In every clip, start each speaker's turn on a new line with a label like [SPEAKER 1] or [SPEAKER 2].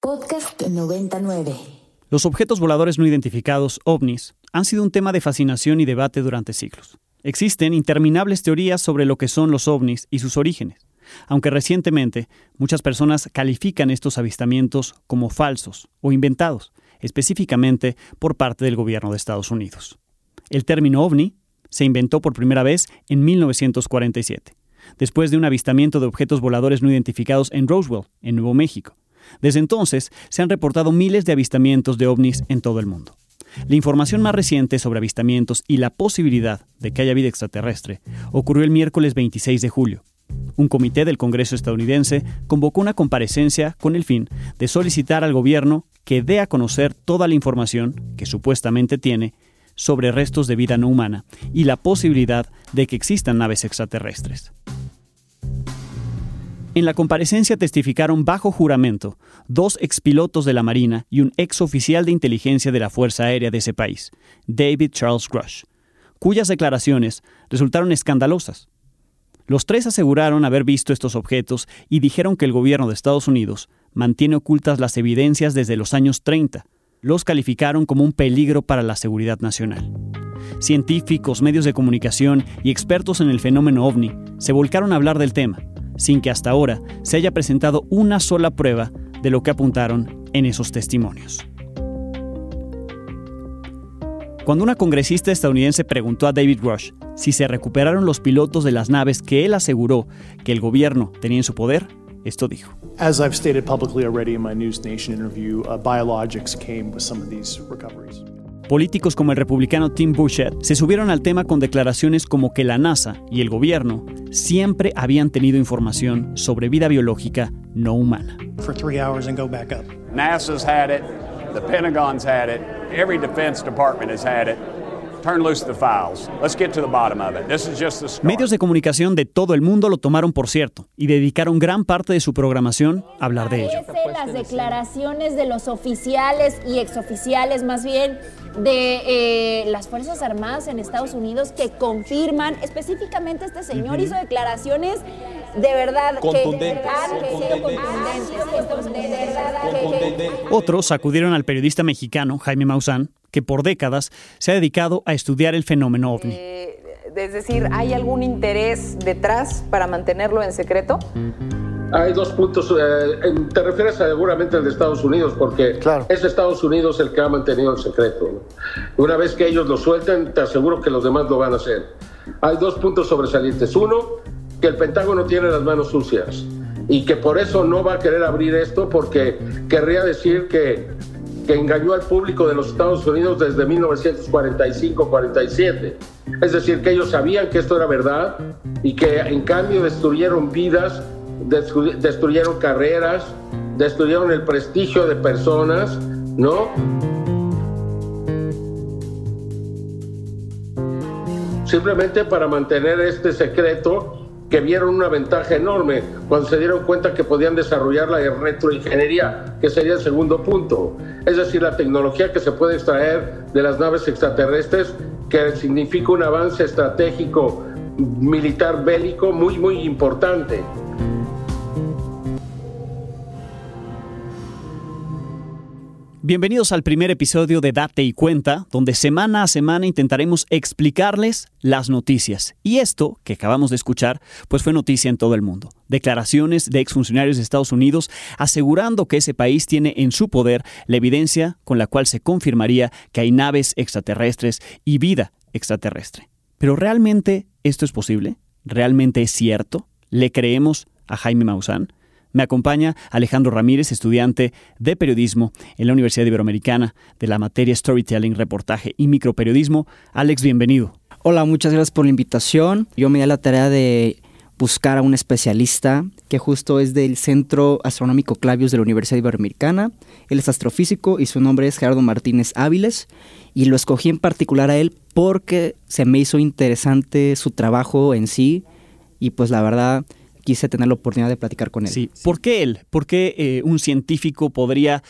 [SPEAKER 1] Podcast 99.
[SPEAKER 2] Los objetos voladores no identificados, ovnis, han sido un tema de fascinación y debate durante siglos. Existen interminables teorías sobre lo que son los ovnis y sus orígenes, aunque recientemente muchas personas califican estos avistamientos como falsos o inventados, específicamente por parte del gobierno de Estados Unidos. El término ovni se inventó por primera vez en 1947, después de un avistamiento de objetos voladores no identificados en Roswell, en Nuevo México. Desde entonces se han reportado miles de avistamientos de ovnis en todo el mundo. La información más reciente sobre avistamientos y la posibilidad de que haya vida extraterrestre ocurrió el miércoles 26 de julio. Un comité del Congreso estadounidense convocó una comparecencia con el fin de solicitar al gobierno que dé a conocer toda la información que supuestamente tiene sobre restos de vida no humana y la posibilidad de que existan naves extraterrestres. En la comparecencia testificaron bajo juramento dos expilotos de la Marina y un exoficial de inteligencia de la Fuerza Aérea de ese país, David Charles Grush, cuyas declaraciones resultaron escandalosas. Los tres aseguraron haber visto estos objetos y dijeron que el gobierno de Estados Unidos mantiene ocultas las evidencias desde los años 30. Los calificaron como un peligro para la seguridad nacional. Científicos, medios de comunicación y expertos en el fenómeno ovni se volcaron a hablar del tema sin que hasta ahora se haya presentado una sola prueba de lo que apuntaron en esos testimonios. Cuando una congresista estadounidense preguntó a David Rush si se recuperaron los pilotos de las naves que él aseguró que el gobierno tenía en su poder, esto dijo. Políticos como el republicano Tim Burchett se subieron al tema con declaraciones como que la NASA y el gobierno siempre habían tenido información sobre vida biológica no humana.
[SPEAKER 3] For three hours and go back up.
[SPEAKER 4] NASA's had it, the Pentagon's had it, every defense department has had it. Turn loose the files. Let's get to the bottom of it. This is just the start.
[SPEAKER 2] Medios de comunicación de todo el mundo lo tomaron por cierto y dedicaron gran parte de su programación a hablar de ello.
[SPEAKER 5] Las declaraciones de los oficiales y exoficiales más bien de eh, las Fuerzas Armadas en Estados Unidos que confirman, específicamente este señor hizo declaraciones de verdad que
[SPEAKER 2] Otros sacudieron al periodista mexicano Jaime Maussan, que por décadas se ha dedicado a estudiar el fenómeno ovni.
[SPEAKER 6] Eh, es decir, ¿hay algún interés detrás para mantenerlo en secreto?
[SPEAKER 7] Hay dos puntos. eh, en- te refieres seguramente al de Estados Unidos, porque es Estados Unidos el que ha mantenido el secreto. ¿no? Una vez que ellos lo suelten, te aseguro que los demás lo van a hacer. Hay dos puntos sobresalientes. Uno, que el Pentágono tiene las manos sucias y que por eso no va a querer abrir esto, porque querría decir que, que engañó al público de los Estados Unidos desde 1945-47. Es decir, que ellos sabían que esto era verdad y que en cambio destruyeron vidas, destru- destruyeron carreras, destruyeron el prestigio de personas, ¿no? Simplemente para mantener este secreto que vieron una ventaja enorme cuando se dieron cuenta que podían desarrollar la retroingeniería, que sería el segundo punto. Es decir, la tecnología que se puede extraer de las naves extraterrestres, que significa un avance estratégico militar bélico muy, muy importante.
[SPEAKER 2] Bienvenidos al primer episodio de Date y Cuenta, donde semana a semana intentaremos explicarles las noticias. Y esto que acabamos de escuchar, pues fue noticia en todo el mundo. Declaraciones de exfuncionarios de Estados Unidos asegurando que ese país tiene en su poder la evidencia con la cual se confirmaría que hay naves extraterrestres y vida extraterrestre. Pero ¿realmente esto es posible? ¿Realmente es cierto? ¿Le creemos a Jaime Maussan? Me acompaña Alejandro Ramírez, estudiante de periodismo en la Universidad Iberoamericana de la materia Storytelling, Reportaje y Microperiodismo. Alex, bienvenido.
[SPEAKER 8] Hola, muchas gracias por la invitación. Yo me di la tarea de buscar a un especialista que justo es del Centro Astronómico Clavius de la Universidad Iberoamericana. Él es astrofísico y su nombre es Gerardo Martínez Áviles. Y lo escogí en particular a él porque se me hizo interesante su trabajo en sí y pues la verdad quise tener la oportunidad de platicar con él.
[SPEAKER 2] Sí. ¿Por qué él? ¿Por qué eh, un científico podría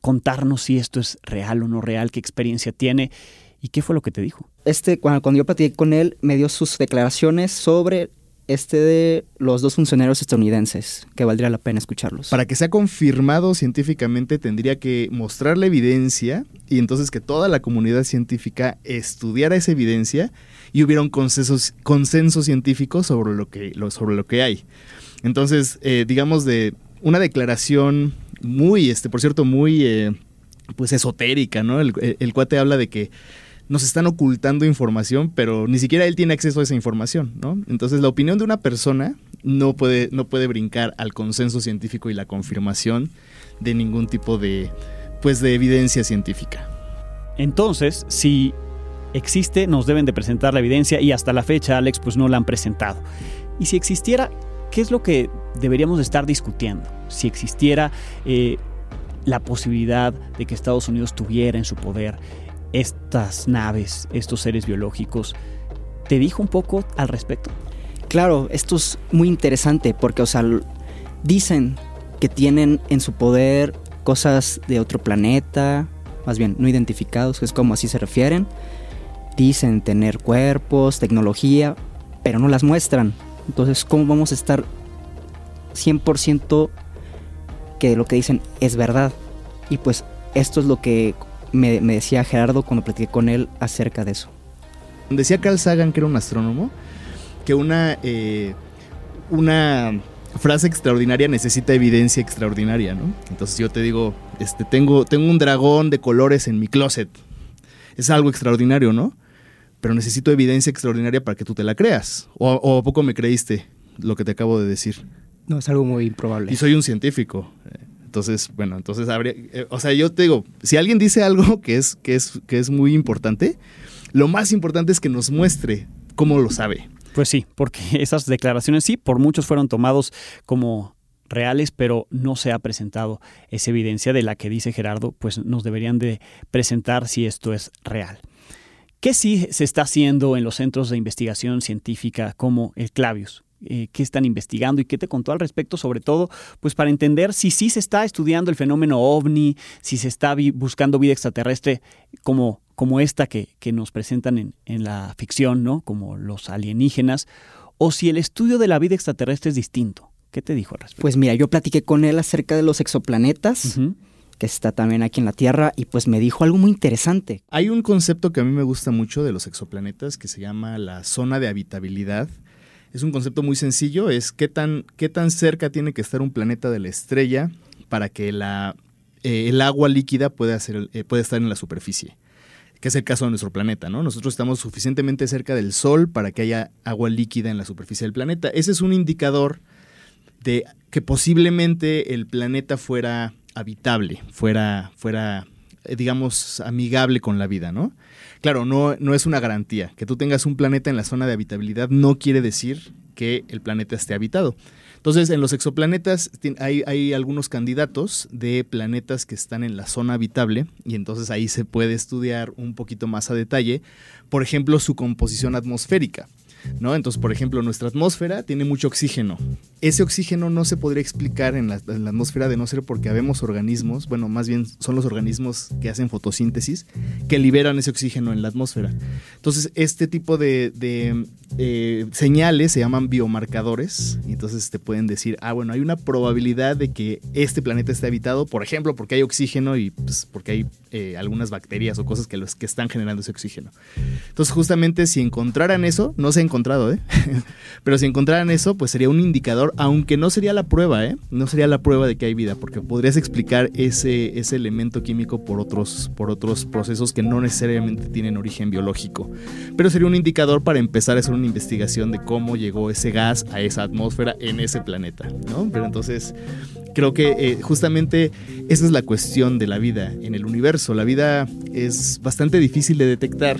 [SPEAKER 2] contarnos si esto es real o no real? ¿Qué experiencia tiene? ¿Y qué fue lo que te dijo?
[SPEAKER 8] Este, cuando, cuando yo platiqué con él, me dio sus declaraciones sobre este de los dos funcionarios estadounidenses, que valdría la pena escucharlos.
[SPEAKER 9] Para que sea confirmado científicamente tendría que mostrar la evidencia y entonces que toda la comunidad científica estudiara esa evidencia y hubiera un consenso, científico sobre lo, que, sobre lo que hay. Entonces, eh, digamos de una declaración muy, este, por cierto, muy eh, pues esotérica, ¿no? El, el cuate habla de que nos están ocultando información, pero ni siquiera él tiene acceso a esa información, ¿no? Entonces la opinión de una persona no puede, no puede brincar al consenso científico y la confirmación de ningún tipo de, pues, de evidencia científica.
[SPEAKER 2] Entonces, si existe, nos deben de presentar la evidencia y hasta la fecha, Alex, pues no la han presentado. Y si existiera, ¿qué es lo que deberíamos estar discutiendo? Si existiera eh, la posibilidad de que Estados Unidos tuviera en su poder estas naves, estos seres biológicos. ¿Te dijo un poco al respecto?
[SPEAKER 8] Claro, esto es muy interesante porque, o sea, dicen que tienen en su poder cosas de otro planeta, más bien no identificados, es como así se refieren. Dicen tener cuerpos, tecnología, pero no las muestran. Entonces, ¿cómo vamos a estar 100% que lo que dicen es verdad? Y pues esto es lo que me, decía Gerardo cuando platiqué con él acerca de eso.
[SPEAKER 9] Decía Carl Sagan, que era un astrónomo, que una, eh, una frase extraordinaria necesita evidencia extraordinaria, ¿no? Entonces yo te digo, este, tengo, tengo un dragón de colores en mi closet. Es algo extraordinario, ¿no? Pero necesito evidencia extraordinaria para que tú te la creas. ¿O, o a poco me creíste lo que te acabo de decir?
[SPEAKER 8] No, es algo muy improbable.
[SPEAKER 9] Y soy un científico. Entonces, bueno, entonces habría, eh, o sea, yo te digo, si alguien dice algo que es, que es, que es muy importante, lo más importante es que nos muestre cómo lo sabe.
[SPEAKER 2] Pues sí, porque esas declaraciones sí, por muchos fueron tomados como reales, pero no se ha presentado esa evidencia de la que dice Gerardo, pues nos deberían de presentar si esto es real. ¿Qué sí se está haciendo en los centros de investigación científica como el Clavius? Eh, qué están investigando y qué te contó al respecto, sobre todo, pues para entender si sí se está estudiando el fenómeno ovni, si se está buscando vida extraterrestre como, como esta que, que nos presentan en, en, la ficción, ¿no? Como los alienígenas, o si el estudio de la vida extraterrestre es distinto. ¿Qué te dijo al respecto?
[SPEAKER 8] Pues mira, yo platiqué con él acerca de los exoplanetas. que está también aquí en la Tierra, y pues me dijo algo muy interesante.
[SPEAKER 9] Hay un concepto que a mí me gusta mucho de los exoplanetas que se llama la zona de habitabilidad es un concepto muy sencillo, es qué tan, qué tan cerca tiene que estar un planeta de la estrella para que la, eh, el agua líquida pueda, eh, pueda estar en la superficie, que es el caso de nuestro planeta, ¿no? Nosotros estamos suficientemente cerca del Sol para que haya agua líquida en la superficie del planeta. Ese es un indicador de que posiblemente el planeta fuera habitable, fuera, fuera digamos, amigable con la vida, ¿no? Claro, no, no es una garantía. Que tú tengas un planeta en la zona de habitabilidad no quiere decir que el planeta esté habitado. Entonces, en los exoplanetas hay, hay, algunos candidatos de planetas que están en la zona habitable y entonces ahí se puede estudiar un poquito más a detalle, por ejemplo, su composición atmosférica. Entonces, por ejemplo, nuestra atmósfera tiene mucho oxígeno. Ese oxígeno no se podría explicar en la, atmósfera de no ser porque habemos organismos, bueno, más bien son los organismos que hacen fotosíntesis, que liberan ese oxígeno en la atmósfera. Entonces, este tipo de, eh, señales se llaman biomarcadores, y entonces te pueden decir, ah, bueno, hay una probabilidad de que este planeta esté habitado, por ejemplo, porque hay oxígeno y pues, porque hay eh, algunas bacterias o cosas que, los, que están generando ese oxígeno. Entonces, justamente si encontraran eso, no se ha encontrado, ¿eh? pero si encontraran eso, pues sería un indicador, aunque no sería la prueba, ¿eh? No sería la prueba de que hay vida, porque podrías explicar ese, ese elemento químico por otros, por otros procesos que no necesariamente tienen origen biológico. Pero sería un indicador para empezar a hacer una investigación de cómo llegó ese gas a esa atmósfera en ese planeta, ¿no? Pero entonces creo que eh, justamente esa es la cuestión de la vida en el universo. La vida es bastante difícil de detectar.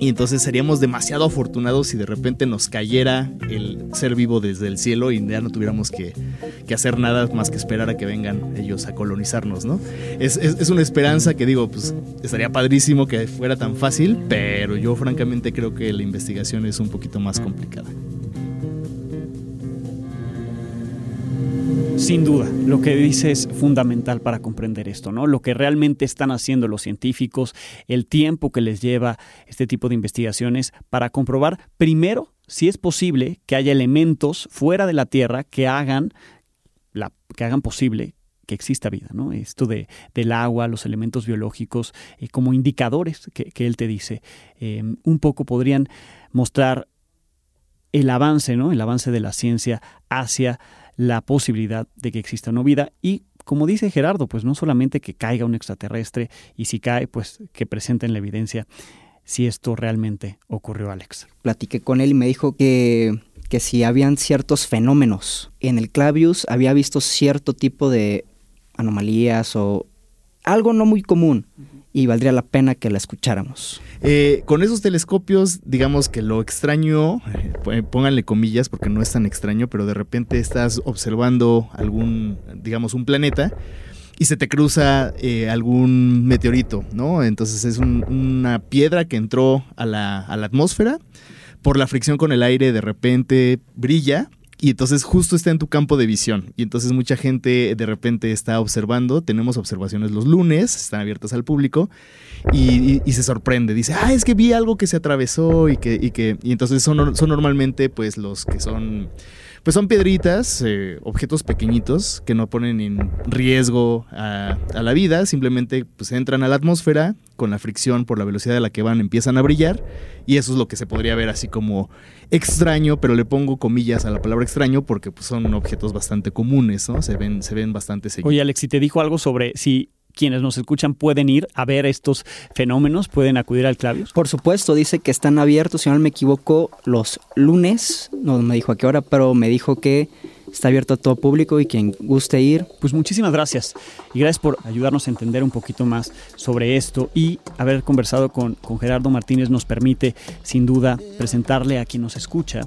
[SPEAKER 9] Y entonces seríamos demasiado afortunados si de repente nos cayera el ser vivo desde el cielo y ya no tuviéramos que, hacer nada más que esperar a que vengan ellos a colonizarnos, ¿no? Es, es, una esperanza que digo, pues estaría padrísimo que fuera tan fácil, pero yo francamente creo que la investigación es un poquito más complicada.
[SPEAKER 2] Sin duda, lo que dice es fundamental para comprender esto, ¿no? Lo que realmente están haciendo los científicos, el tiempo que les lleva este tipo de investigaciones para comprobar primero si es posible que haya elementos fuera de la Tierra que hagan, la, que hagan posible que exista vida, ¿no? Esto de, del agua, los elementos biológicos, eh, como indicadores que, él te dice, eh, un poco podrían mostrar el avance, ¿no? El avance de la ciencia hacia la posibilidad de que exista una vida. Y como dice Gerardo, pues no solamente que caiga un extraterrestre y si cae, pues que presenten la evidencia si esto realmente ocurrió, Alex.
[SPEAKER 8] Platiqué con él y me dijo que, que si habían ciertos fenómenos en el Clavius, había visto cierto tipo de anomalías o algo no muy común y valdría la pena que la escucháramos.
[SPEAKER 9] Eh, con esos telescopios, digamos que lo extraño, eh, pónganle comillas porque no es tan extraño, pero de repente estás observando algún, digamos, un planeta y se te cruza eh, algún meteorito, ¿no? Entonces es una piedra que entró a la, a la atmósfera, por la fricción con el aire de repente brilla y entonces justo está en tu campo de visión. Y entonces mucha gente de repente está observando. Tenemos observaciones los lunes, están abiertas al público. Y, se sorprende. Dice, ah, es que vi algo que se atravesó y que... Y, que, y entonces son, son normalmente pues los que son pues son piedritas, eh, objetos pequeñitos que no ponen en riesgo a, la vida, simplemente pues entran a la atmósfera con la fricción por la velocidad a la que van empiezan a brillar y eso es lo que se podría ver así como extraño, pero le pongo comillas a la palabra extraño porque pues, son objetos bastante comunes, ¿no? Se ven, se ven bastante seguidos.
[SPEAKER 2] Oye Alex, si te dijo algo sobre si quienes nos escuchan pueden ir a ver estos fenómenos, pueden acudir al Clavius?
[SPEAKER 8] Por supuesto, dice que están abiertos, si no me equivoco, los lunes, no me dijo a qué hora, pero me dijo que está abierto a todo público y quien guste ir.
[SPEAKER 2] Pues muchísimas gracias y gracias por ayudarnos a entender un poquito más sobre esto y haber conversado con, con Gerardo Martínez nos permite sin duda presentarle a quien nos escucha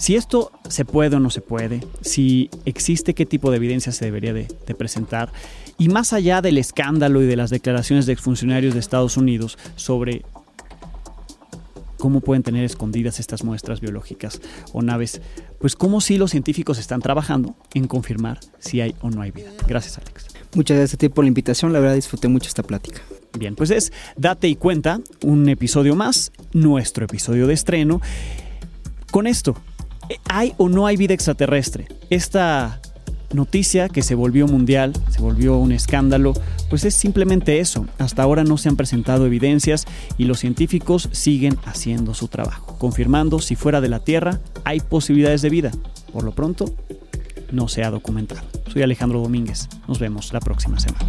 [SPEAKER 2] si esto se puede o no se puede, si existe qué tipo de evidencia se debería de, presentar, y más allá del escándalo y de las declaraciones de exfuncionarios de Estados Unidos sobre cómo pueden tener escondidas estas muestras biológicas o naves, pues cómo si los científicos están trabajando en confirmar si hay o no hay vida. Gracias, Alex.
[SPEAKER 8] Muchas gracias a ti por la invitación, la verdad disfruté mucho esta plática.
[SPEAKER 2] Bien, pues es Date y Cuenta, un episodio más, nuestro episodio de estreno. Con esto ¿Hay o no hay vida extraterrestre? Esta noticia que se volvió mundial, se volvió un escándalo, pues es simplemente eso. Hasta ahora no se han presentado evidencias y los científicos siguen haciendo su trabajo, confirmando si fuera de la Tierra hay posibilidades de vida. Por lo pronto, no se ha documentado. Soy Alejandro Domínguez. Nos vemos la próxima semana.